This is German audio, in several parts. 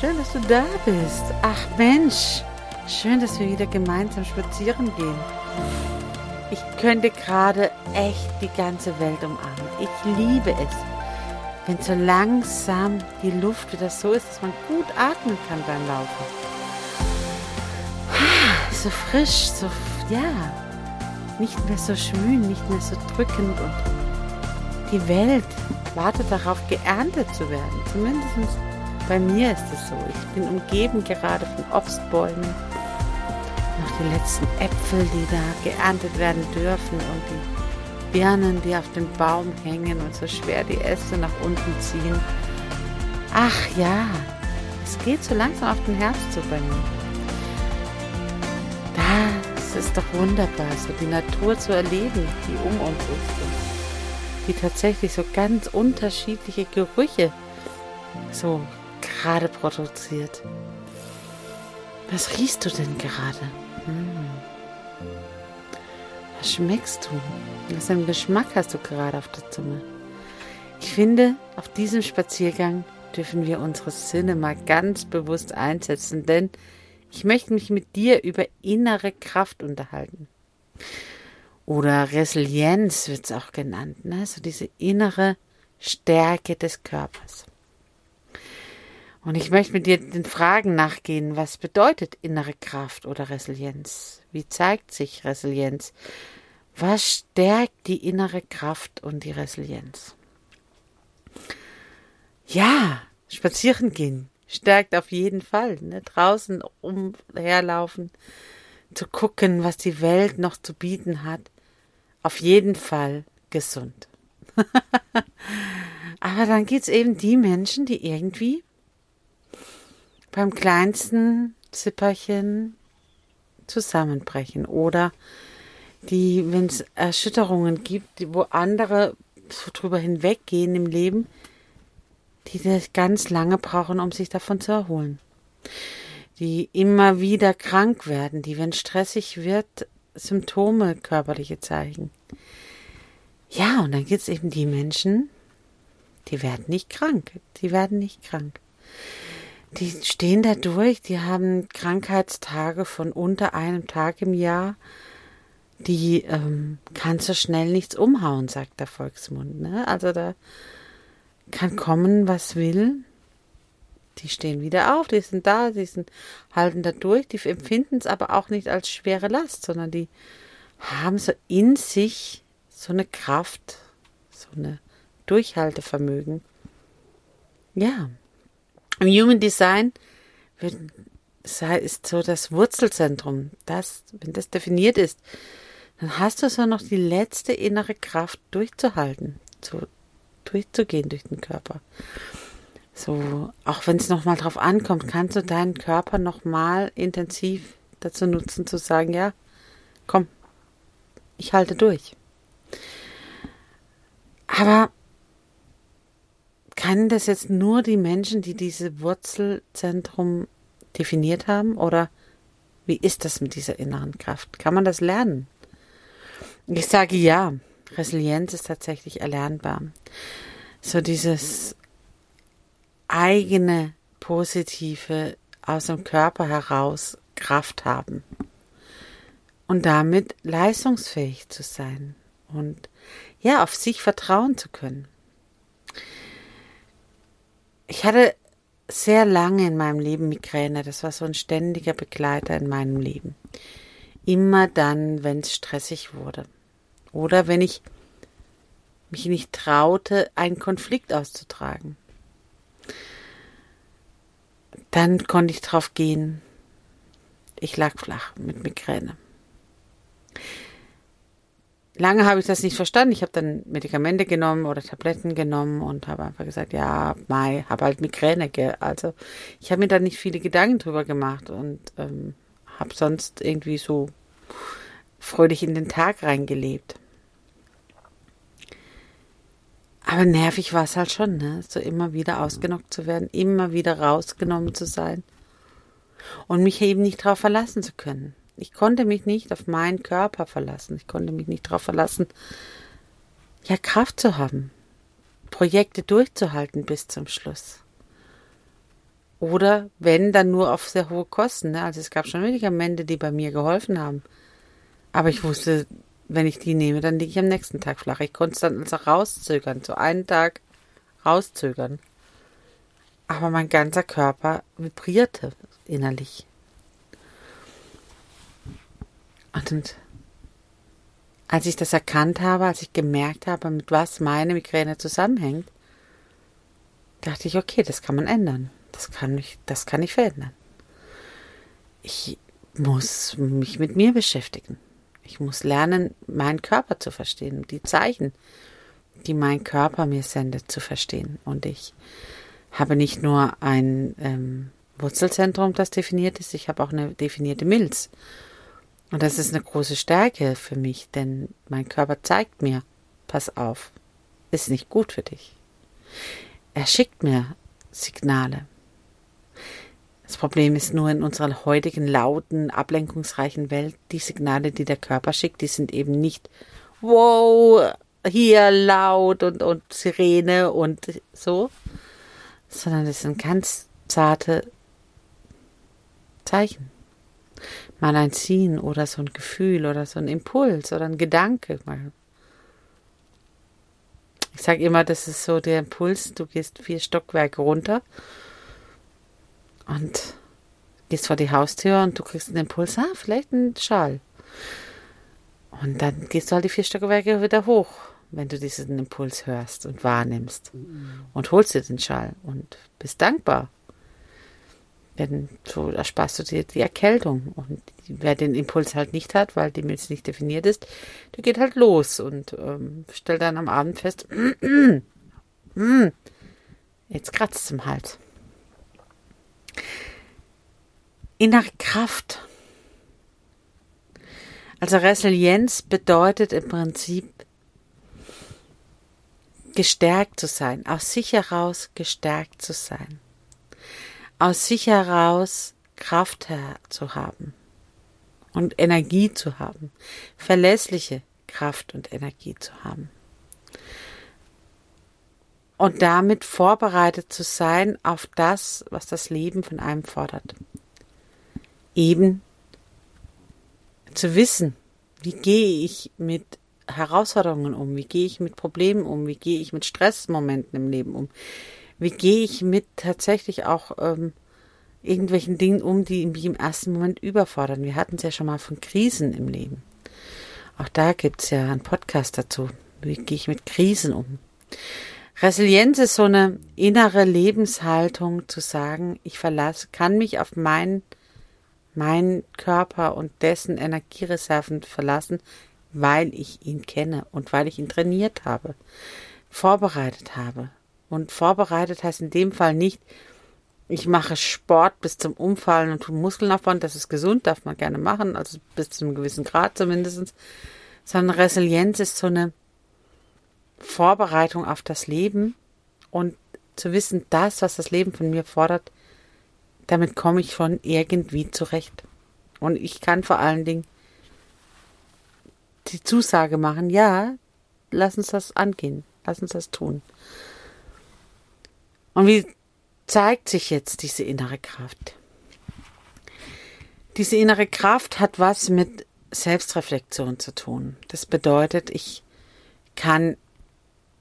Schön, dass du da bist. Ach Mensch, schön, dass wir wieder gemeinsam spazieren gehen. Ich könnte gerade echt die ganze Welt umarmen. Ich liebe es, wenn so langsam die Luft wieder so ist, dass man gut atmen kann beim Laufen. So frisch, so, ja, nicht mehr so schwül, nicht mehr so drückend und die Welt wartet darauf, geerntet zu werden. Zumindest bei mir ist es so. Ich bin umgeben gerade von Obstbäumen. Noch die letzten Äpfel, die da geerntet werden dürfen und die Birnen, die auf dem Baum hängen und so schwer die Äste nach unten ziehen. Ach ja, es geht so langsam auf den Herbst zu bei mir. Das ist doch wunderbar, so die Natur zu erleben, die um uns ist. Die tatsächlich so ganz unterschiedliche Gerüche so gerade produziert. Was riechst du denn gerade? Hm. Was schmeckst du? Was für einen Geschmack hast du gerade auf der Zunge? Ich finde, auf diesem Spaziergang dürfen wir unsere Sinne mal ganz bewusst einsetzen, denn ich möchte mich mit dir über innere Kraft unterhalten. Oder Resilienz wird es auch genannt, ne? so diese innere Stärke des Körpers. Und ich möchte mit dir den Fragen nachgehen, was bedeutet innere Kraft oder Resilienz? Wie zeigt sich Resilienz? Was stärkt die innere Kraft und die Resilienz? Ja, spazieren gehen stärkt auf jeden Fall. Ne? Draußen umherlaufen, zu gucken, was die Welt noch zu bieten hat. Auf jeden Fall gesund. Aber dann gibt es eben die Menschen, die irgendwie beim kleinsten Zipperchen zusammenbrechen oder die, wenn es Erschütterungen gibt, wo andere so drüber hinweggehen im Leben, die das ganz lange brauchen, um sich davon zu erholen. Die immer wieder krank werden, die, wenn stressig wird, Symptome körperliche zeigen. Ja, und dann gibt es eben die Menschen, die werden nicht krank. Die werden nicht krank. Die stehen da durch, die haben Krankheitstage von unter einem Tag im Jahr. Die ähm, kann so schnell nichts umhauen, sagt der Volksmund. Ne? Also da kann kommen, was will. Die stehen wieder auf, die sind da, die sind, halten da durch, die empfinden es aber auch nicht als schwere Last, sondern die haben so in sich so eine Kraft, so eine Durchhaltevermögen. Ja, im Human Design ist so das Wurzelzentrum. Das, wenn das definiert ist, dann hast du so noch die letzte innere Kraft durchzuhalten, zu, durchzugehen durch den Körper. So, auch wenn es nochmal drauf ankommt, kannst du deinen Körper nochmal intensiv dazu nutzen, zu sagen, ja, komm, ich halte durch. Aber können das jetzt nur die Menschen, die diese Wurzelzentrum definiert haben? Oder wie ist das mit dieser inneren Kraft? Kann man das lernen? Ich sage ja, Resilienz ist tatsächlich erlernbar. So dieses eigene positive aus dem Körper heraus Kraft haben und damit leistungsfähig zu sein. und ja, auf sich vertrauen zu können. Ich hatte sehr lange in meinem Leben Migräne. Das war so ein ständiger Begleiter in meinem Leben. Immer dann, wenn es stressig wurde. Oder wenn ich mich nicht traute, einen Konflikt auszutragen. Dann konnte ich drauf gehen. Ich lag flach mit Migräne. Lange habe ich das nicht verstanden. Ich habe dann Medikamente genommen oder Tabletten genommen und habe einfach gesagt, ja, Mai, habe halt Migräne. Gell? Also ich habe mir da nicht viele Gedanken drüber gemacht und ähm, habe sonst irgendwie so fröhlich in den Tag reingelebt. Aber nervig war es halt schon, ne? So immer wieder ausgenockt zu werden, immer wieder rausgenommen zu sein und mich eben nicht darauf verlassen zu können. Ich konnte mich nicht auf meinen Körper verlassen. Ich konnte mich nicht darauf verlassen, ja, Kraft zu haben, Projekte durchzuhalten bis zum Schluss. Oder wenn, dann nur auf sehr hohe Kosten. Ne? Also es gab schon Medikamente, die bei mir geholfen haben. Aber ich wusste, wenn ich die nehme, dann liege ich am nächsten Tag flach. Ich konnte es dann also rauszögern, so einen Tag rauszögern. Aber mein ganzer Körper vibrierte innerlich. Und als ich das erkannt habe, als ich gemerkt habe, mit was meine Migräne zusammenhängt, dachte ich, okay, das kann man ändern. Das kann ich, das kann ich verändern. Ich muss mich mit mir beschäftigen. Ich muss lernen, meinen Körper zu verstehen, die Zeichen, die mein Körper mir sendet, zu verstehen. Und ich habe nicht nur ein ähm, Wurzelzentrum, das definiert ist, ich habe auch eine definierte Milz. Und das ist eine große Stärke für mich, denn mein Körper zeigt mir, pass auf, ist nicht gut für dich. Er schickt mir Signale. Das Problem ist nur in unserer heutigen lauten, ablenkungsreichen Welt, die Signale, die der Körper schickt, die sind eben nicht wow, hier laut und, und Sirene und so, sondern das sind ganz zarte Zeichen. Mal ein Ziehen oder so ein Gefühl oder so ein Impuls oder ein Gedanke. Ich sage immer, das ist so der Impuls, du gehst vier Stockwerke runter und gehst vor die Haustür und du kriegst einen Impuls, ah, vielleicht ein Schal. Und dann gehst du halt die vier Stockwerke wieder hoch, wenn du diesen Impuls hörst und wahrnimmst. Und holst dir den Schal und bist dankbar. Denn so ersparst du dir die Erkältung. Und wer den Impuls halt nicht hat, weil die Milz nicht definiert ist, der geht halt los und ähm, stellt dann am Abend fest, jetzt kratzt es im Hals. Innere Kraft. Also Resilienz bedeutet im Prinzip gestärkt zu sein, aus sich heraus gestärkt zu sein, aus sich heraus Kraft zu haben und Energie zu haben, verlässliche Kraft und Energie zu haben. Und damit vorbereitet zu sein auf das, was das Leben von einem fordert eben zu wissen, wie gehe ich mit Herausforderungen um, wie gehe ich mit Problemen um, wie gehe ich mit Stressmomenten im Leben um, wie gehe ich mit tatsächlich auch ähm, irgendwelchen Dingen um, die mich im ersten Moment überfordern. Wir hatten es ja schon mal von Krisen im Leben. Auch da gibt es ja einen Podcast dazu. Wie gehe ich mit Krisen um? Resilienz ist so eine innere Lebenshaltung zu sagen, ich verlasse, kann mich auf meinen meinen Körper und dessen Energiereserven verlassen, weil ich ihn kenne und weil ich ihn trainiert habe, vorbereitet habe. Und vorbereitet heißt in dem Fall nicht, ich mache Sport bis zum Umfallen und tue Muskeln aufbauen, das ist gesund, darf man gerne machen, also bis zu einem gewissen Grad zumindest, sondern Resilienz ist so eine Vorbereitung auf das Leben und zu wissen, das, was das Leben von mir fordert, damit komme ich schon irgendwie zurecht. Und ich kann vor allen Dingen die Zusage machen, ja, lass uns das angehen, lass uns das tun. Und wie zeigt sich jetzt diese innere Kraft? Diese innere Kraft hat was mit Selbstreflexion zu tun. Das bedeutet, ich kann,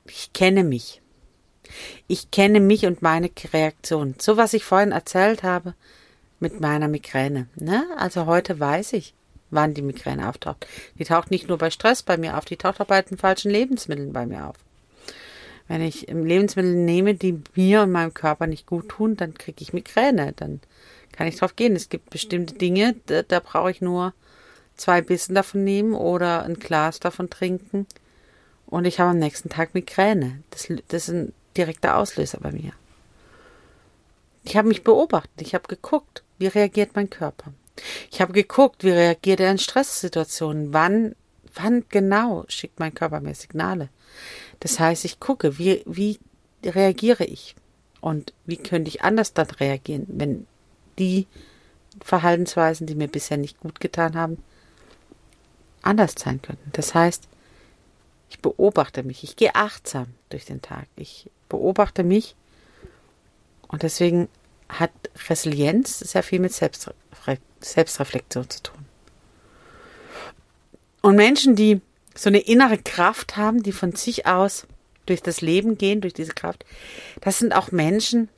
ich kenne mich. Ich kenne mich und meine Reaktion. So was ich vorhin erzählt habe mit meiner Migräne. Ne? Also heute weiß ich, wann die Migräne auftaucht. Die taucht nicht nur bei Stress bei mir auf, die taucht auch bei den falschen Lebensmitteln bei mir auf. Wenn ich Lebensmittel nehme, die mir und meinem Körper nicht gut tun, dann kriege ich Migräne. Dann kann ich drauf gehen. Es gibt bestimmte Dinge, da, da brauche ich nur zwei Bissen davon nehmen oder ein Glas davon trinken und ich habe am nächsten Tag Migräne. Das, das ist ein direkter Auslöser bei mir. Ich habe mich beobachtet, ich habe geguckt, wie reagiert mein Körper. Ich habe geguckt, wie reagiert er in Stresssituationen, wann, wann genau schickt mein Körper mir Signale. Das heißt, ich gucke, wie, wie reagiere ich und wie könnte ich anders dann reagieren, wenn die Verhaltensweisen, die mir bisher nicht gut getan haben, anders sein könnten. Das heißt, ich beobachte mich, ich gehe achtsam durch den Tag, ich beobachte mich und deswegen hat Resilienz sehr viel mit Selbstre Selbstreflexion zu tun. Und Menschen, die so eine innere Kraft haben, die von sich aus durch das Leben gehen, durch diese Kraft, das sind auch Menschen,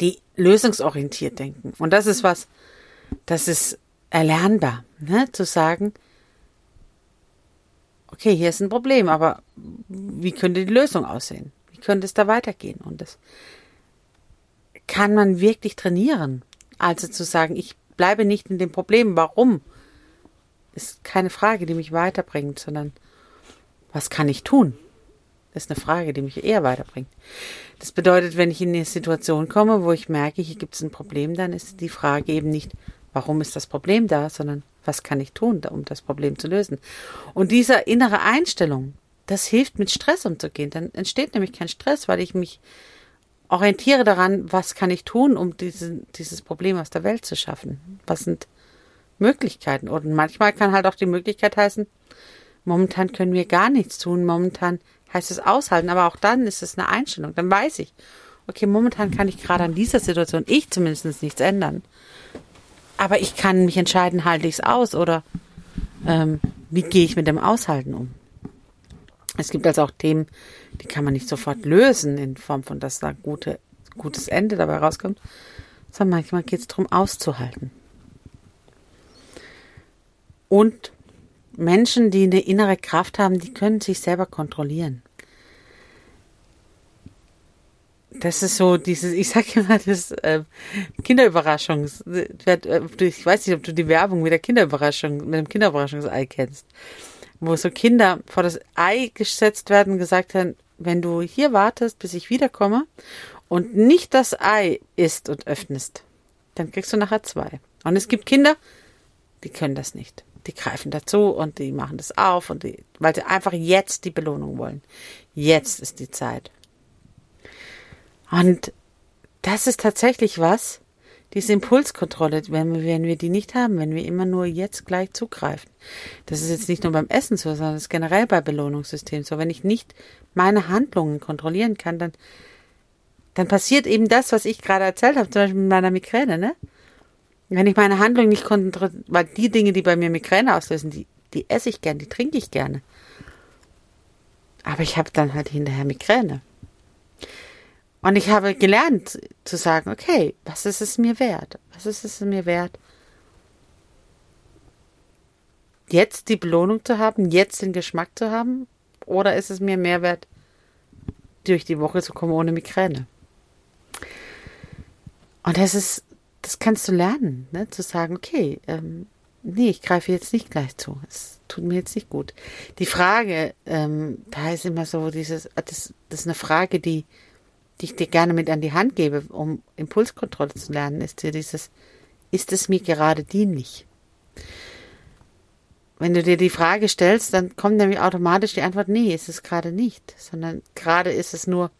die lösungsorientiert denken. Und das ist was, das ist erlernbar, ne? zu sagen, okay, hier ist ein Problem, aber wie könnte die Lösung aussehen? Wie könnte es da weitergehen? Und das kann man wirklich trainieren. Also zu sagen, ich bleibe nicht in dem Problem. Warum? Ist keine Frage, die mich weiterbringt, sondern was kann ich tun? Das ist eine Frage, die mich eher weiterbringt. Das bedeutet, wenn ich in eine Situation komme, wo ich merke, hier gibt es ein Problem, dann ist die Frage eben nicht, warum ist das Problem da, sondern was kann ich tun, um das Problem zu lösen? Und diese innere Einstellung, das hilft, mit Stress umzugehen. Dann entsteht nämlich kein Stress, weil ich mich orientiere daran, was kann ich tun, um diese, dieses Problem aus der Welt zu schaffen? Was sind Möglichkeiten? Und manchmal kann halt auch die Möglichkeit heißen, momentan können wir gar nichts tun, momentan heißt es aushalten, aber auch dann ist es eine Einstellung. Dann weiß ich, okay, momentan kann ich gerade an dieser Situation, ich zumindest nichts ändern. Aber ich kann mich entscheiden, halte ich es aus oder ähm, wie gehe ich mit dem Aushalten um? Es gibt also auch Themen, die kann man nicht sofort lösen in Form von, dass da gute, gutes Ende dabei rauskommt, sondern manchmal geht es darum, auszuhalten. Und Menschen, die eine innere Kraft haben, die können sich selber kontrollieren. Das ist so dieses, ich sag immer, das äh, Kinderüberraschungs, äh, ich weiß nicht, ob du die Werbung mit der Kinderüberraschung, mit dem Kinderüberraschungsei kennst, wo so Kinder vor das Ei gesetzt werden und gesagt haben, wenn du hier wartest, bis ich wiederkomme und nicht das Ei isst und öffnest, dann kriegst du nachher zwei. Und es gibt Kinder, die können das nicht. Die greifen dazu und die machen das auf und die, weil sie einfach jetzt die Belohnung wollen. Jetzt ist die Zeit. Und das ist tatsächlich was, diese Impulskontrolle, wenn wir, wenn wir die nicht haben, wenn wir immer nur jetzt gleich zugreifen. Das ist jetzt nicht nur beim Essen so, sondern das ist generell bei Belohnungssystemen so. Wenn ich nicht meine Handlungen kontrollieren kann, dann, dann passiert eben das, was ich gerade erzählt habe, zum Beispiel mit meiner Migräne, ne? Wenn ich meine Handlungen nicht kontrolliere, weil die Dinge, die bei mir Migräne auslösen, die, die esse ich gern, die trinke ich gerne. Aber ich habe dann halt hinterher Migräne. Und ich habe gelernt zu sagen, okay, was ist es mir wert? Was ist es mir wert? Jetzt die Belohnung zu haben, jetzt den Geschmack zu haben? Oder ist es mir mehr wert, durch die Woche zu kommen ohne Migräne? Und das ist, das kannst du lernen, ne? zu sagen, okay, ähm, nee, ich greife jetzt nicht gleich zu. Es tut mir jetzt nicht gut. Die Frage, ähm, da ist immer so dieses, das, das ist eine Frage, die die ich dir gerne mit an die Hand gebe, um Impulskontrolle zu lernen, ist dir dieses, ist es mir gerade dienlich? Wenn du dir die Frage stellst, dann kommt nämlich automatisch die Antwort, nee, ist es gerade nicht, sondern gerade ist es nur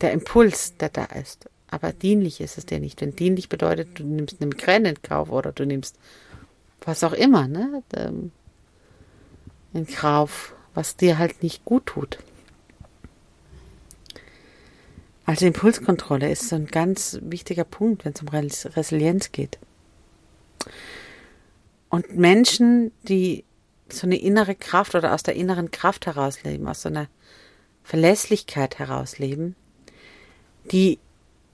der Impuls, der da ist. Aber dienlich ist es dir nicht. Wenn dienlich bedeutet, du nimmst eine Migräne in Kauf oder du nimmst was auch immer, ne, ähm, in Kauf, was dir halt nicht gut tut. Also Impulskontrolle ist so ein ganz wichtiger Punkt, wenn es um Resilienz geht. Und Menschen, die so eine innere Kraft oder aus der inneren Kraft herausleben, aus so einer Verlässlichkeit herausleben, die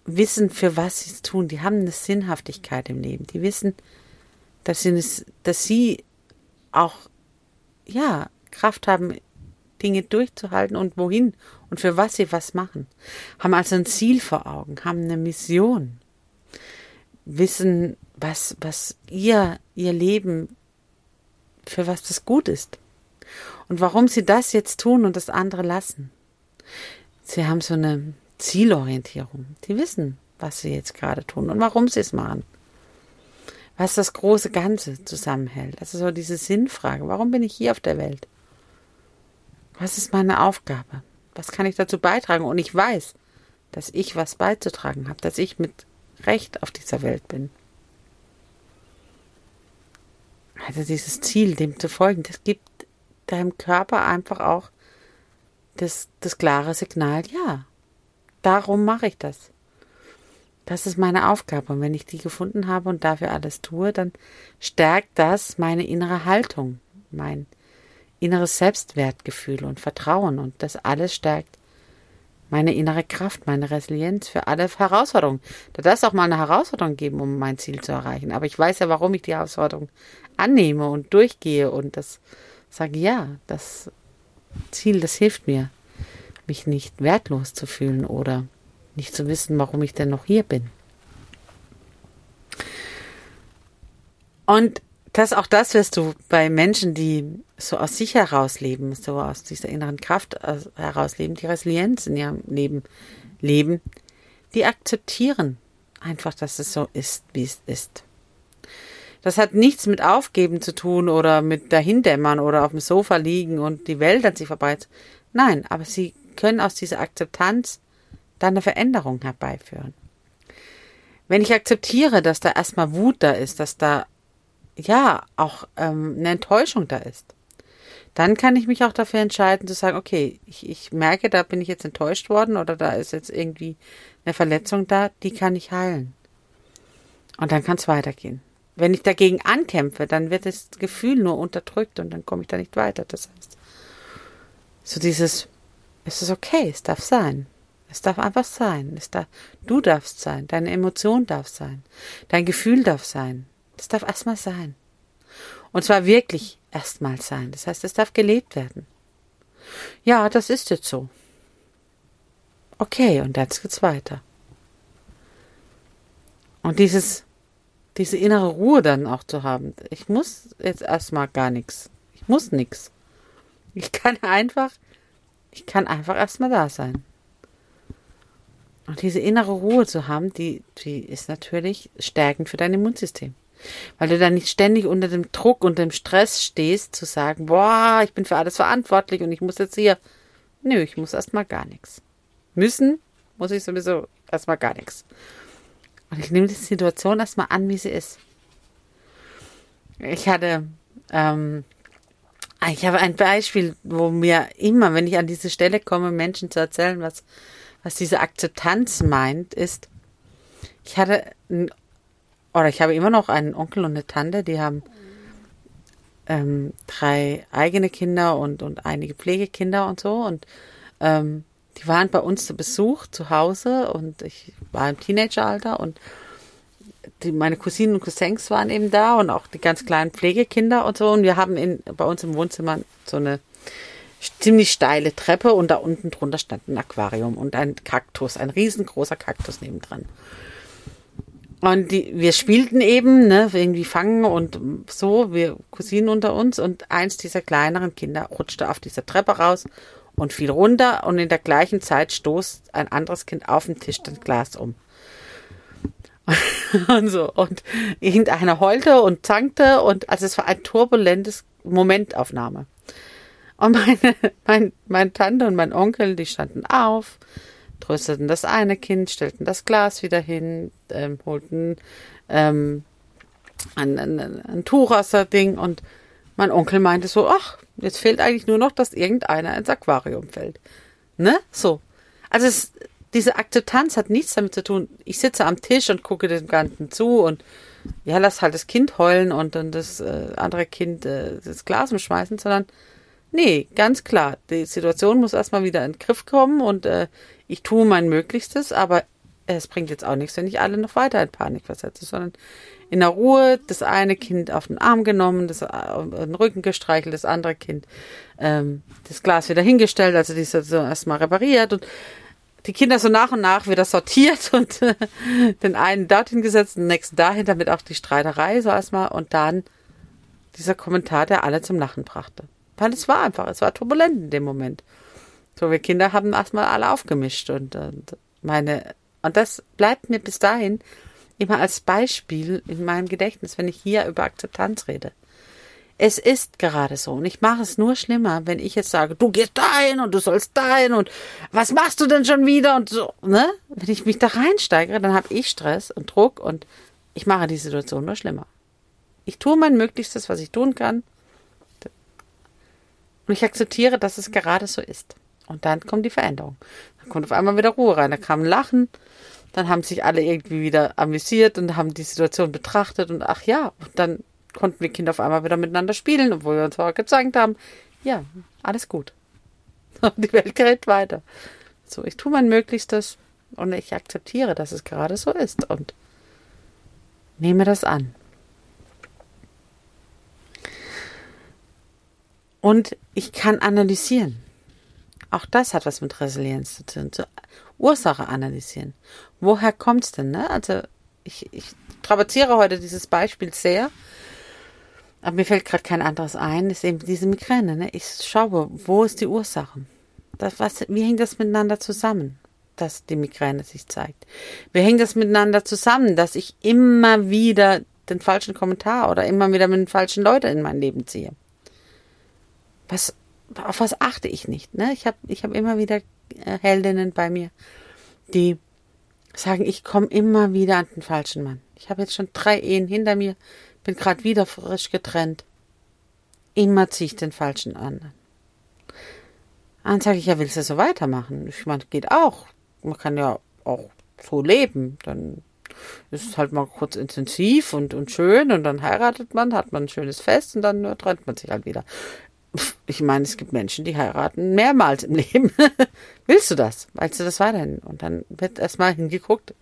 wissen, für was sie es tun. Die haben eine Sinnhaftigkeit im Leben. Die wissen, dass sie, dass sie auch, ja, Kraft haben, Dinge durchzuhalten und wohin und für was sie was machen. Haben also ein Ziel vor Augen, haben eine Mission. Wissen, was, was ihr, ihr Leben, für was das gut ist. Und warum sie das jetzt tun und das andere lassen. Sie haben so eine Zielorientierung. Die wissen, was sie jetzt gerade tun und warum sie es machen. Was das große Ganze zusammenhält. Also so diese Sinnfrage. Warum bin ich hier auf der Welt? Was ist meine Aufgabe? Was kann ich dazu beitragen? Und ich weiß, dass ich was beizutragen habe, dass ich mit Recht auf dieser Welt bin. Also dieses Ziel, dem zu folgen, das gibt deinem Körper einfach auch das, das klare Signal, ja, darum mache ich das. Das ist meine Aufgabe. Und wenn ich die gefunden habe und dafür alles tue, dann stärkt das meine innere Haltung, mein inneres Selbstwertgefühl und Vertrauen. Und das alles stärkt meine innere Kraft, meine Resilienz für alle Herausforderungen. Da darf es auch mal eine Herausforderung geben, um mein Ziel zu erreichen. Aber ich weiß ja, warum ich die Herausforderung annehme und durchgehe und das sage, ja, das Ziel, das hilft mir mich nicht wertlos zu fühlen oder nicht zu wissen, warum ich denn noch hier bin. Und das, auch das wirst du bei Menschen, die so aus sich heraus leben, so aus dieser inneren Kraft heraus leben, die Resilienz in ihrem Leben leben, die akzeptieren einfach, dass es so ist, wie es ist. Das hat nichts mit Aufgeben zu tun oder mit Dahindämmern oder auf dem Sofa liegen und die Welt an sich vorbei. Nein, aber sie können aus dieser Akzeptanz dann eine Veränderung herbeiführen. Wenn ich akzeptiere, dass da erstmal Wut da ist, dass da ja auch ähm, eine Enttäuschung da ist, dann kann ich mich auch dafür entscheiden zu sagen, okay, ich, ich merke, da bin ich jetzt enttäuscht worden oder da ist jetzt irgendwie eine Verletzung da, die kann ich heilen. Und dann kann es weitergehen. Wenn ich dagegen ankämpfe, dann wird das Gefühl nur unterdrückt und dann komme ich da nicht weiter. Das heißt, so dieses es ist okay, es darf sein. Es darf einfach sein. Es darf, du darfst sein, deine Emotion darf sein, dein Gefühl darf sein. Das darf erstmal sein. Und zwar wirklich erstmal sein. Das heißt, es darf gelebt werden. Ja, das ist jetzt so. Okay, und jetzt geht's weiter. Und dieses, diese innere Ruhe dann auch zu haben. Ich muss jetzt erstmal gar nichts. Ich muss nichts. Ich kann einfach ich kann einfach erstmal da sein. Und diese innere Ruhe zu haben, die, die ist natürlich stärkend für dein Immunsystem. Weil du dann nicht ständig unter dem Druck und dem Stress stehst, zu sagen, boah, ich bin für alles verantwortlich und ich muss jetzt hier. Nö, ich muss erstmal gar nichts. Müssen muss ich sowieso erstmal gar nichts. Und ich nehme die Situation erstmal an, wie sie ist. Ich hatte ähm, ich habe ein Beispiel, wo mir immer, wenn ich an diese Stelle komme, Menschen zu erzählen, was, was diese Akzeptanz meint, ist, ich hatte, oder ich habe immer noch einen Onkel und eine Tante, die haben ähm, drei eigene Kinder und, und einige Pflegekinder und so und ähm, die waren bei uns zu Besuch zu Hause und ich war im Teenageralter und die, meine Cousinen und Cousins waren eben da und auch die ganz kleinen Pflegekinder und so. Und wir haben in, bei uns im Wohnzimmer so eine ziemlich steile Treppe und da unten drunter stand ein Aquarium und ein Kaktus, ein riesengroßer Kaktus nebendran. Und die, wir spielten eben, ne, irgendwie fangen und so, wir Cousinen unter uns und eins dieser kleineren Kinder rutschte auf dieser Treppe raus und fiel runter und in der gleichen Zeit stoßt ein anderes Kind auf den Tisch das Glas um. und so. Und irgendeiner heulte und zankte und also es war ein turbulentes Momentaufnahme. Und meine, mein, meine Tante und mein Onkel, die standen auf, trösteten das eine Kind, stellten das Glas wieder hin, ähm, holten ähm, ein, ein, ein Tuch aus der Ding und mein Onkel meinte so, ach, jetzt fehlt eigentlich nur noch, dass irgendeiner ins Aquarium fällt. Ne? So. Also es, diese Akzeptanz hat nichts damit zu tun. Ich sitze am Tisch und gucke dem Ganzen zu und ja, lass halt das Kind heulen und dann das äh, andere Kind äh, das Glas umschmeißen, sondern nee, ganz klar, die Situation muss erstmal wieder in den Griff kommen und äh, ich tue mein Möglichstes, aber es bringt jetzt auch nichts, wenn ich alle noch weiter in Panik versetze, sondern in der Ruhe das eine Kind auf den Arm genommen, das auf den Rücken gestreichelt, das andere Kind ähm, das Glas wieder hingestellt, also die so erstmal repariert und die Kinder so nach und nach wieder sortiert und äh, den einen dorthin gesetzt, den nächsten dahin, damit auch die Streiterei so erstmal und dann dieser Kommentar, der alle zum Lachen brachte. Weil es war einfach, es war turbulent in dem Moment. So, wir Kinder haben erstmal alle aufgemischt und, und meine, und das bleibt mir bis dahin immer als Beispiel in meinem Gedächtnis, wenn ich hier über Akzeptanz rede. Es ist gerade so. Und ich mache es nur schlimmer, wenn ich jetzt sage, du gehst dahin und du sollst dahin und was machst du denn schon wieder und so, ne? Wenn ich mich da reinsteigere, dann habe ich Stress und Druck und ich mache die Situation nur schlimmer. Ich tue mein Möglichstes, was ich tun kann. Und ich akzeptiere, dass es gerade so ist. Und dann kommt die Veränderung. Dann kommt auf einmal wieder Ruhe rein. Da kam Lachen. Dann haben sich alle irgendwie wieder amüsiert und haben die Situation betrachtet und ach ja, und dann konnten wir Kinder auf einmal wieder miteinander spielen, obwohl wir uns auch gezeigt haben, ja, alles gut. Die Welt gerät weiter. So, ich tue mein Möglichstes und ich akzeptiere, dass es gerade so ist und nehme das an. Und ich kann analysieren. Auch das hat was mit Resilienz zu tun. Zur Ursache analysieren. Woher kommt es denn? Ne? Also ich, ich traversiere heute dieses Beispiel sehr, aber mir fällt gerade kein anderes ein, ist eben diese Migräne. Ne? Ich schaue, wo ist die Ursache? Das, was, wie hängt das miteinander zusammen, dass die Migräne sich zeigt? Wie hängt das miteinander zusammen, dass ich immer wieder den falschen Kommentar oder immer wieder mit den falschen Leuten in mein Leben ziehe? Was, auf was achte ich nicht? Ne? Ich habe ich hab immer wieder äh, Heldinnen bei mir, die sagen, ich komme immer wieder an den falschen Mann. Ich habe jetzt schon drei Ehen hinter mir, bin gerade wieder frisch getrennt. Immer ziehe ich den falschen an. Dann sage ich, ja, willst du so weitermachen? Ich meine, geht auch. Man kann ja auch so leben. Dann ist es halt mal kurz intensiv und, und schön und dann heiratet man, hat man ein schönes Fest und dann trennt man sich halt wieder. Ich meine, es gibt Menschen, die heiraten mehrmals im Leben. Willst du das? Willst du das weiterhin? Und dann wird erstmal hingeguckt.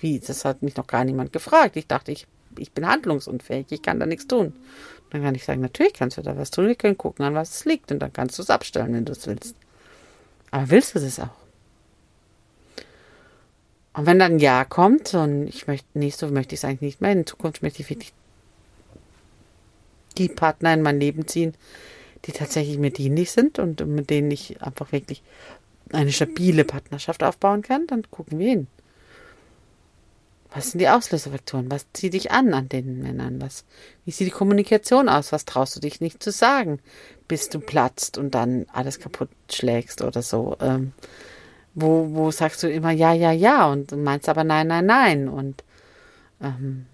Wie? Das hat mich noch gar niemand gefragt. Ich dachte, ich ich bin handlungsunfähig, ich kann da nichts tun. Dann kann ich sagen, natürlich kannst du da was tun, wir können gucken, an was es liegt und dann kannst du es abstellen, wenn du es willst. Aber willst du es auch? Und wenn dann ein Ja kommt und ich möchte so möchte ich es eigentlich nicht mehr, in Zukunft möchte ich wirklich die Partner in mein Leben ziehen, die tatsächlich mir dienlich sind und mit denen ich einfach wirklich eine stabile Partnerschaft aufbauen kann, dann gucken wir hin. Was sind die Auslösefaktoren? Was zieht dich an an den Männern? Was, wie sieht die Kommunikation aus? Was traust du dich nicht zu sagen, bis du platzt und dann alles kaputt schlägst oder so? Ähm, wo, wo sagst du immer ja, ja, ja und meinst aber nein, nein, nein? Und ähm,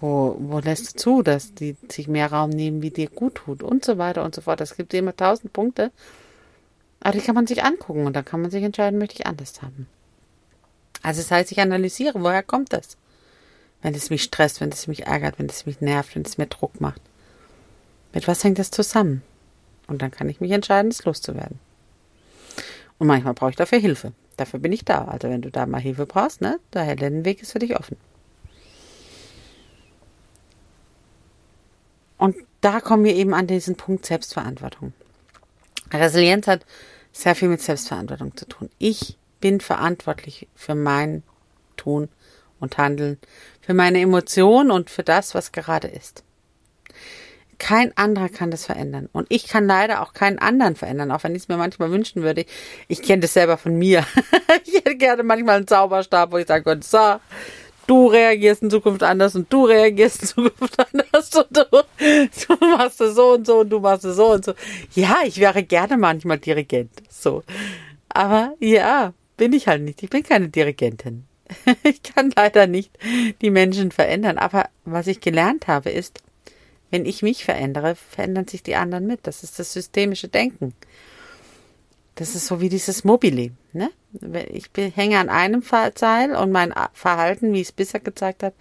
wo, wo lässt du zu, dass die sich mehr Raum nehmen, wie dir gut tut und so weiter und so fort. Es gibt immer tausend Punkte. Aber die kann man sich angucken und dann kann man sich entscheiden, möchte ich anders haben. Also das heißt, ich analysiere, woher kommt das? Wenn es mich stresst, wenn es mich ärgert, wenn es mich nervt, wenn es mir Druck macht. Mit was hängt das zusammen? Und dann kann ich mich entscheiden, es loszuwerden. Und manchmal brauche ich dafür Hilfe. Dafür bin ich da. Also wenn du da mal Hilfe brauchst, ne, der Heldenweg ist für dich offen. Und da kommen wir eben an diesen Punkt Selbstverantwortung. Resilienz hat sehr viel mit Selbstverantwortung zu tun. Ich bin verantwortlich für mein Tun und Handeln, für meine Emotionen und für das, was gerade ist. Kein anderer kann das verändern. Und ich kann leider auch keinen anderen verändern, auch wenn ich es mir manchmal wünschen würde. Ich kenne das selber von mir. ich hätte gerne manchmal einen Zauberstab, wo ich sagen könnte, so, du reagierst in Zukunft anders und du reagierst in Zukunft anders und du, du machst es so und so und du machst es so und so. Ja, ich wäre gerne manchmal Dirigent. So. Aber ja, bin ich halt nicht. Ich bin keine Dirigentin. Ich kann leider nicht die Menschen verändern. Aber was ich gelernt habe, ist, wenn ich mich verändere, verändern sich die anderen mit. Das ist das systemische Denken. Das ist so wie dieses Mobile. Ne? Ich hänge an einem Seil und mein Verhalten, wie es bisher gezeigt hat,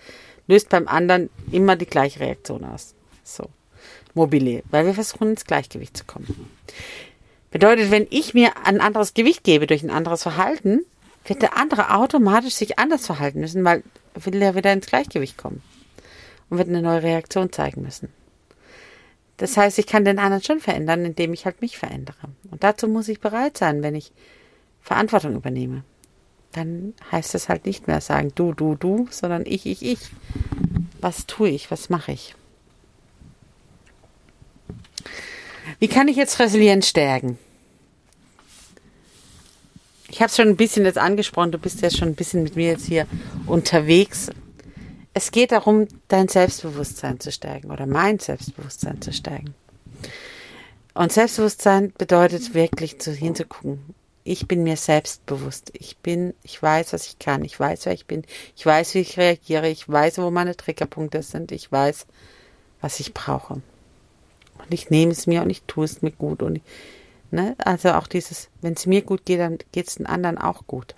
löst beim anderen immer die gleiche Reaktion aus. So. Mobile, weil wir versuchen ins Gleichgewicht zu kommen. Bedeutet, wenn ich mir ein anderes Gewicht gebe durch ein anderes Verhalten, wird der andere automatisch sich anders verhalten müssen, weil will er wieder ins Gleichgewicht kommen und wird eine neue Reaktion zeigen müssen. Das heißt, ich kann den anderen schon verändern, indem ich halt mich verändere. Und dazu muss ich bereit sein, wenn ich Verantwortung übernehme. Dann heißt es halt nicht mehr sagen, du, du, du, sondern ich, ich, ich. Was tue ich? Was mache ich? Wie kann ich jetzt Resilienz stärken? Ich habe es schon ein bisschen jetzt angesprochen, du bist ja schon ein bisschen mit mir jetzt hier unterwegs. Es geht darum, dein Selbstbewusstsein zu stärken oder mein Selbstbewusstsein zu stärken. Und Selbstbewusstsein bedeutet wirklich zu, hinzugucken. Ich bin mir selbstbewusst. Ich bin, ich weiß, was ich kann. Ich weiß, wer ich bin. Ich weiß, wie ich reagiere. Ich weiß, wo meine Triggerpunkte sind. Ich weiß, was ich brauche. Und ich nehme es mir und ich tue es mir gut. Und ne? Also auch dieses, wenn es mir gut geht, dann geht es den anderen auch gut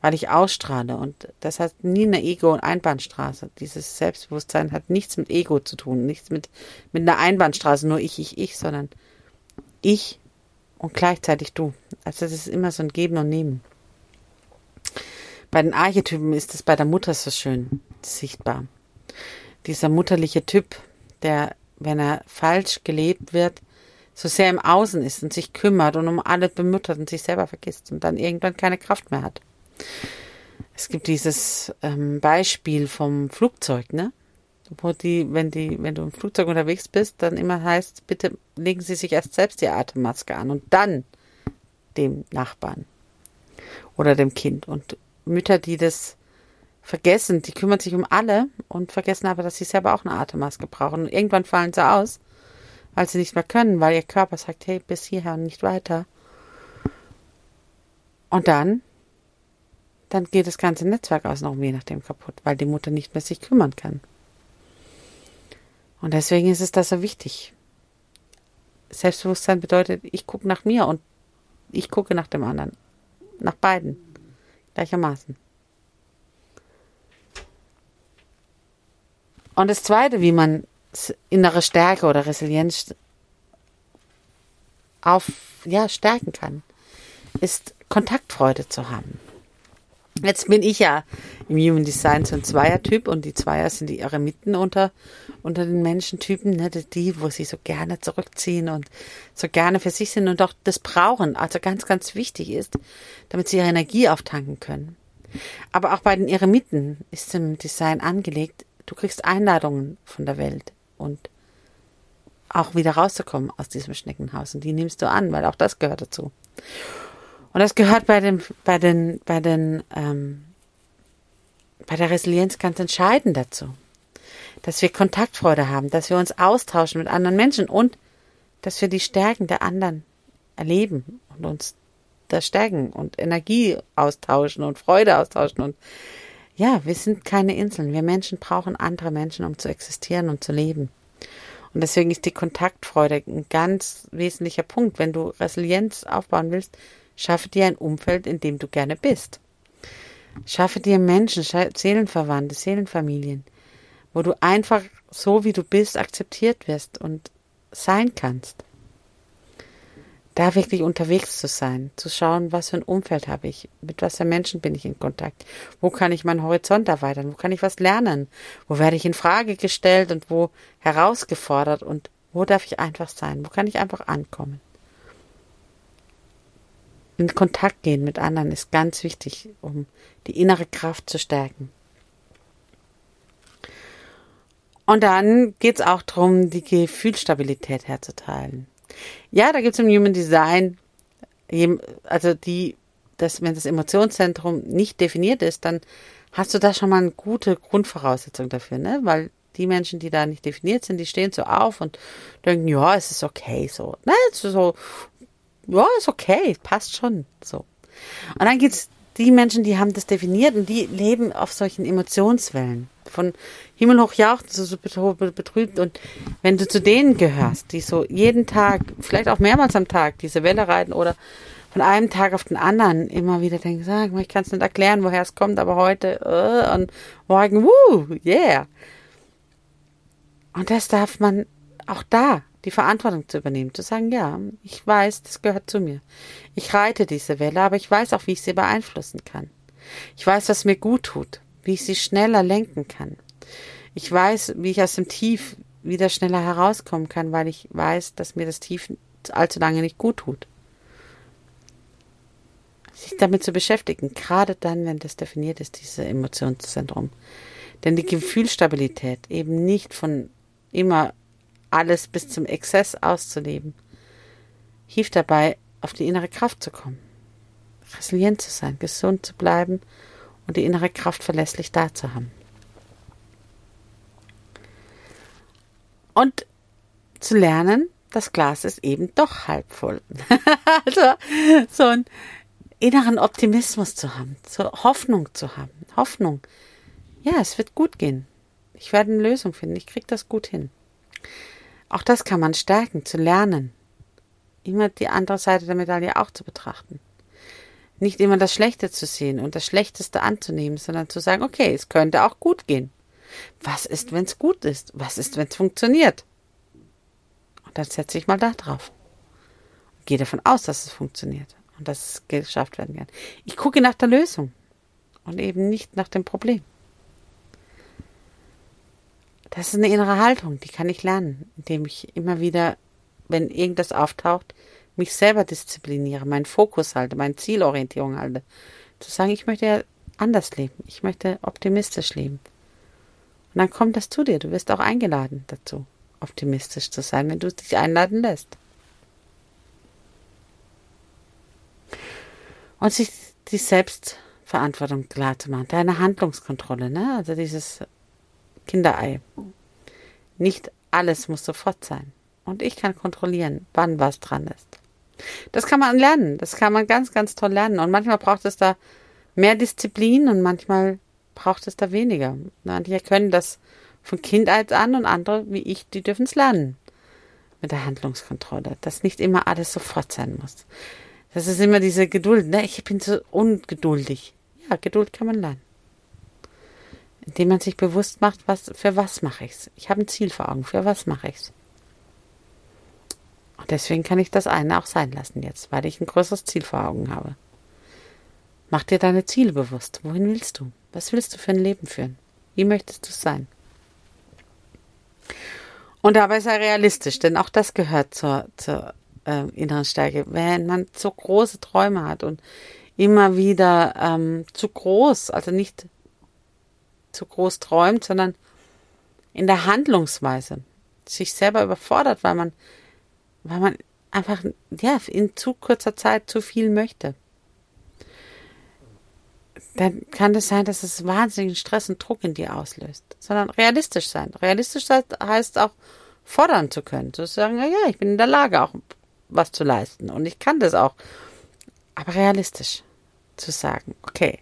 weil ich ausstrahle. Und das hat nie eine Ego- und Einbahnstraße. Dieses Selbstbewusstsein hat nichts mit Ego zu tun, nichts mit, mit einer Einbahnstraße, nur ich, ich, ich, sondern ich und gleichzeitig du. Also das ist immer so ein Geben und Nehmen. Bei den Archetypen ist es bei der Mutter so schön sichtbar. Dieser mutterliche Typ, der, wenn er falsch gelebt wird, so sehr im Außen ist und sich kümmert und um alle bemüttert und sich selber vergisst und dann irgendwann keine Kraft mehr hat. Es gibt dieses ähm, Beispiel vom Flugzeug, ne? Wo die, wenn die, wenn du im Flugzeug unterwegs bist, dann immer heißt, bitte legen Sie sich erst selbst die Atemmaske an und dann dem Nachbarn oder dem Kind. Und Mütter, die das vergessen, die kümmern sich um alle und vergessen aber, dass sie selber auch eine Atemmaske brauchen. Und irgendwann fallen sie aus, weil sie nicht mehr können, weil ihr Körper sagt, hey, bis hierher und nicht weiter. Und dann dann geht das ganze Netzwerk aus noch je nachdem kaputt, weil die Mutter nicht mehr sich kümmern kann. Und deswegen ist es da so wichtig. Selbstbewusstsein bedeutet, ich gucke nach mir und ich gucke nach dem anderen. Nach beiden. Gleichermaßen. Und das Zweite, wie man innere Stärke oder Resilienz auf, ja, stärken kann, ist Kontaktfreude zu haben. Jetzt bin ich ja im Human Design so ein Zweiertyp und die Zweier sind die Eremiten unter, unter den Menschentypen, ne, die, wo sie so gerne zurückziehen und so gerne für sich sind und auch das brauchen, also ganz, ganz wichtig ist, damit sie ihre Energie auftanken können. Aber auch bei den Eremiten ist im Design angelegt, du kriegst Einladungen von der Welt und auch wieder rauszukommen aus diesem Schneckenhaus und die nimmst du an, weil auch das gehört dazu. Und das gehört bei den, bei den, bei den, ähm, bei der Resilienz ganz entscheidend dazu. Dass wir Kontaktfreude haben, dass wir uns austauschen mit anderen Menschen und dass wir die Stärken der anderen erleben und uns da stärken und Energie austauschen und Freude austauschen und ja, wir sind keine Inseln. Wir Menschen brauchen andere Menschen, um zu existieren und zu leben. Und deswegen ist die Kontaktfreude ein ganz wesentlicher Punkt. Wenn du Resilienz aufbauen willst, Schaffe dir ein Umfeld, in dem du gerne bist. Schaffe dir Menschen, Seelenverwandte, Seelenfamilien, wo du einfach so wie du bist akzeptiert wirst und sein kannst. Da wirklich unterwegs zu sein, zu schauen, was für ein Umfeld habe ich, mit was für Menschen bin ich in Kontakt, wo kann ich meinen Horizont erweitern, wo kann ich was lernen, wo werde ich in Frage gestellt und wo herausgefordert und wo darf ich einfach sein, wo kann ich einfach ankommen in Kontakt gehen mit anderen ist ganz wichtig, um die innere Kraft zu stärken. Und dann geht es auch darum, die Gefühlsstabilität herzuteilen. Ja, da gibt es im Human Design, also die, dass wenn das Emotionszentrum nicht definiert ist, dann hast du da schon mal eine gute Grundvoraussetzung dafür, ne? Weil die Menschen, die da nicht definiert sind, die stehen so auf und denken, ja, es ist okay so. Ne? So, ja, ist okay, passt schon. So. Und dann gibt's die Menschen, die haben das definiert und die leben auf solchen Emotionswellen. Von Himmel hoch jauchzen, so, so betrübt. Und wenn du zu denen gehörst, die so jeden Tag, vielleicht auch mehrmals am Tag, diese Welle reiten oder von einem Tag auf den anderen immer wieder denke, sag mal, ich kann es nicht erklären, woher es kommt, aber heute uh, und morgen, wuh, yeah. Und das darf man auch da die Verantwortung zu übernehmen, zu sagen, ja, ich weiß, das gehört zu mir. Ich reite diese Welle, aber ich weiß auch, wie ich sie beeinflussen kann. Ich weiß, was mir gut tut, wie ich sie schneller lenken kann. Ich weiß, wie ich aus dem Tief wieder schneller herauskommen kann, weil ich weiß, dass mir das Tief allzu lange nicht gut tut sich damit zu beschäftigen, gerade dann, wenn das definiert ist, dieses Emotionszentrum. Denn die Gefühlsstabilität, eben nicht von immer alles bis zum Exzess auszuleben, hilft dabei, auf die innere Kraft zu kommen, resilient zu sein, gesund zu bleiben und die innere Kraft verlässlich da zu haben. Und zu lernen, das Glas ist eben doch halb voll. also so ein inneren Optimismus zu haben, zur Hoffnung zu haben. Hoffnung. Ja, es wird gut gehen. Ich werde eine Lösung finden. Ich kriege das gut hin. Auch das kann man stärken, zu lernen. Immer die andere Seite der Medaille auch zu betrachten. Nicht immer das Schlechte zu sehen und das Schlechteste anzunehmen, sondern zu sagen, okay, es könnte auch gut gehen. Was ist, wenn es gut ist? Was ist, wenn es funktioniert? Und dann setze ich mal da drauf. gehe davon aus, dass es funktioniert und dass es geschafft werden kann. Ich gucke nach der Lösung und eben nicht nach dem Problem. Das ist eine innere Haltung, die kann ich lernen, indem ich immer wieder, wenn irgendwas auftaucht, mich selber diszipliniere, meinen Fokus halte, meine Zielorientierung halte. Zu sagen, ich möchte ja anders leben, ich möchte optimistisch leben. Und dann kommt das zu dir, du wirst auch eingeladen dazu, optimistisch zu sein, wenn du dich einladen lässt. Und sich die Selbstverantwortung klar zu machen, deine Handlungskontrolle, ne? Also dieses Kinderei. Nicht alles muss sofort sein. Und ich kann kontrollieren, wann was dran ist. Das kann man lernen. Das kann man ganz, ganz toll lernen. Und manchmal braucht es da mehr Disziplin und manchmal braucht es da weniger. Manche können das von Kindheit an und andere, wie ich, die dürfen es lernen mit der Handlungskontrolle, dass nicht immer alles sofort sein muss. Das ist immer diese Geduld. Ne? Ich bin so ungeduldig. Ja, Geduld kann man lernen. Indem man sich bewusst macht, was, für was mache ich's. Ich habe ein Ziel vor Augen. Für was mache ich's? Und deswegen kann ich das eine auch sein lassen jetzt, weil ich ein größeres Ziel vor Augen habe. Mach dir deine Ziele bewusst. Wohin willst du? Was willst du für ein Leben führen? Wie möchtest du sein? Und dabei sei realistisch, denn auch das gehört zur, zur äh, inneren Stärke. Wenn man so große Träume hat und immer wieder ähm, zu groß, also nicht zu groß träumt, sondern in der Handlungsweise sich selber überfordert, weil man, weil man einfach ja in zu kurzer Zeit zu viel möchte. Dann kann es sein, dass es wahnsinnigen Stress und Druck in dir auslöst, sondern realistisch sein. Realistisch heißt auch fordern zu können, zu sagen, ja, ich bin in der Lage, auch was zu leisten. Und ich kann das auch. Aber realistisch zu sagen, okay,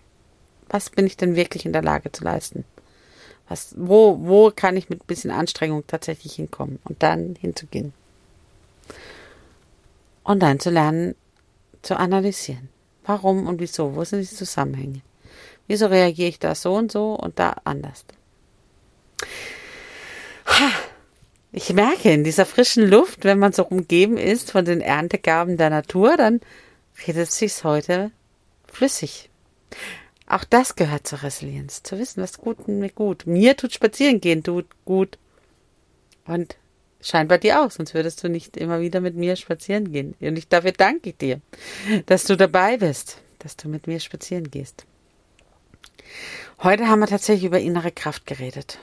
was bin ich denn wirklich in der Lage zu leisten? Was, wo, wo kann ich mit ein bisschen Anstrengung tatsächlich hinkommen und dann hinzugehen? Und dann zu lernen, zu analysieren. Warum und wieso? Wo sind die Zusammenhänge? Wieso reagiere ich da so und so und da anders? Ha, ich merke in dieser frischen Luft, wenn man so umgeben ist von den Erntegaben der Natur, dann redet es sich heute flüssig. Auch das gehört zur Resilienz, zu wissen, was gut mir gut. Mir tut spazieren gehen tut gut. Und scheinbar dir auch, sonst würdest du nicht immer wieder mit mir spazieren gehen. Und ich dafür danke ich dir, dass du dabei bist, dass du mit mir spazieren gehst. Heute haben wir tatsächlich über innere Kraft geredet.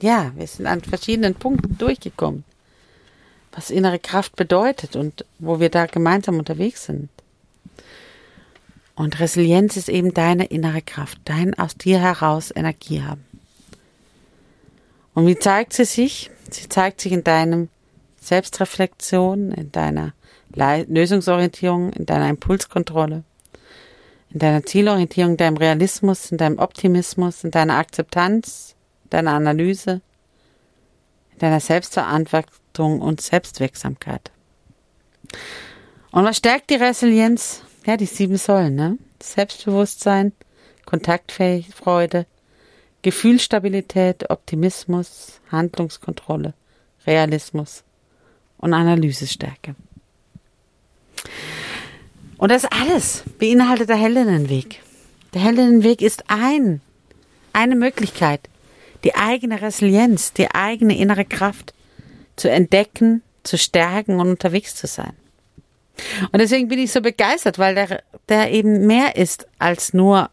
Ja, wir sind an verschiedenen Punkten durchgekommen, was innere Kraft bedeutet und wo wir da gemeinsam unterwegs sind. Und Resilienz ist eben deine innere Kraft, dein aus dir heraus Energie haben. Und wie zeigt sie sich? Sie zeigt sich in deinem Selbstreflexion, in deiner Lösungsorientierung, in deiner Impulskontrolle, in deiner Zielorientierung, in deinem Realismus, in deinem Optimismus, in deiner Akzeptanz, deiner Analyse, deiner Selbstverantwortung und Selbstwirksamkeit. Und was stärkt die Resilienz? Ja, die sieben Säulen, ne? Selbstbewusstsein, Kontaktfähigkeit, Freude, Gefühlsstabilität, Optimismus, Handlungskontrolle, Realismus und Analysestärke. Und das alles beinhaltet der Heldinnenweg. Der Heldinnenweg ist ein, eine Möglichkeit, die eigene Resilienz, die eigene innere Kraft zu entdecken, zu stärken und unterwegs zu sein. Und deswegen bin ich so begeistert, weil der, der eben mehr ist als nur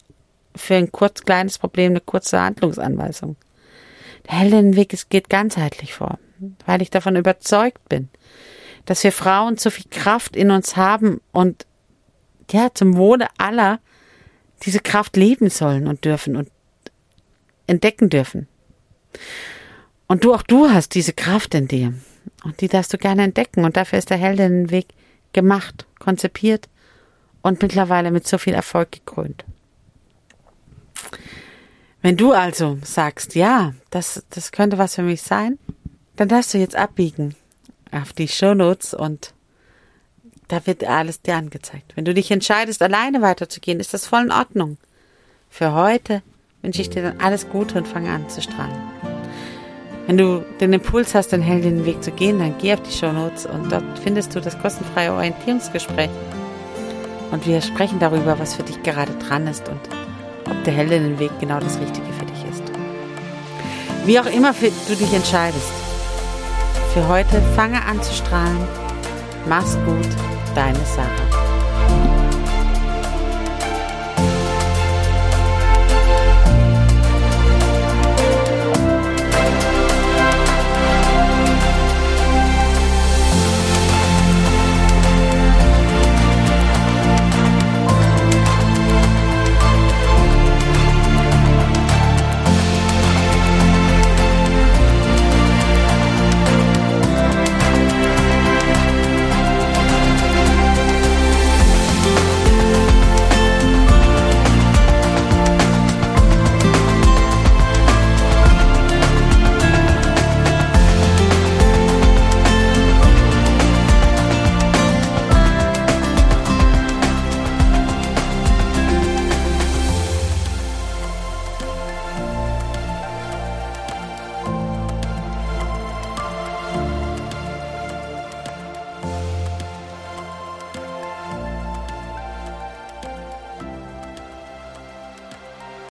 für ein kurz kleines Problem eine kurze Handlungsanweisung. Der Heldinnenweg geht ganzheitlich vor, weil ich davon überzeugt bin, dass wir Frauen so viel Kraft in uns haben und ja, zum Wohle aller diese Kraft leben sollen und dürfen und entdecken dürfen. Und du auch du hast diese Kraft in dir. Und die darfst du gerne entdecken. Und dafür ist der Heldinnenweg gemacht, konzipiert und mittlerweile mit so viel Erfolg gekrönt. Wenn du also sagst, ja, das, das könnte was für mich sein, dann darfst du jetzt abbiegen auf die Shownotes und da wird alles dir angezeigt. Wenn du dich entscheidest, alleine weiterzugehen, ist das voll in Ordnung. Für heute wünsche ich dir dann alles Gute und fange an zu strahlen. Wenn du den Impuls hast, den Heldinnenweg zu gehen, dann geh auf die Shownotes und dort findest du das kostenfreie Orientierungsgespräch. Und wir sprechen darüber, was für dich gerade dran ist und ob der Heldinnenweg genau das Richtige für dich ist. Wie auch immer du dich entscheidest, für heute fange an zu strahlen. Mach's gut, deine Sarah.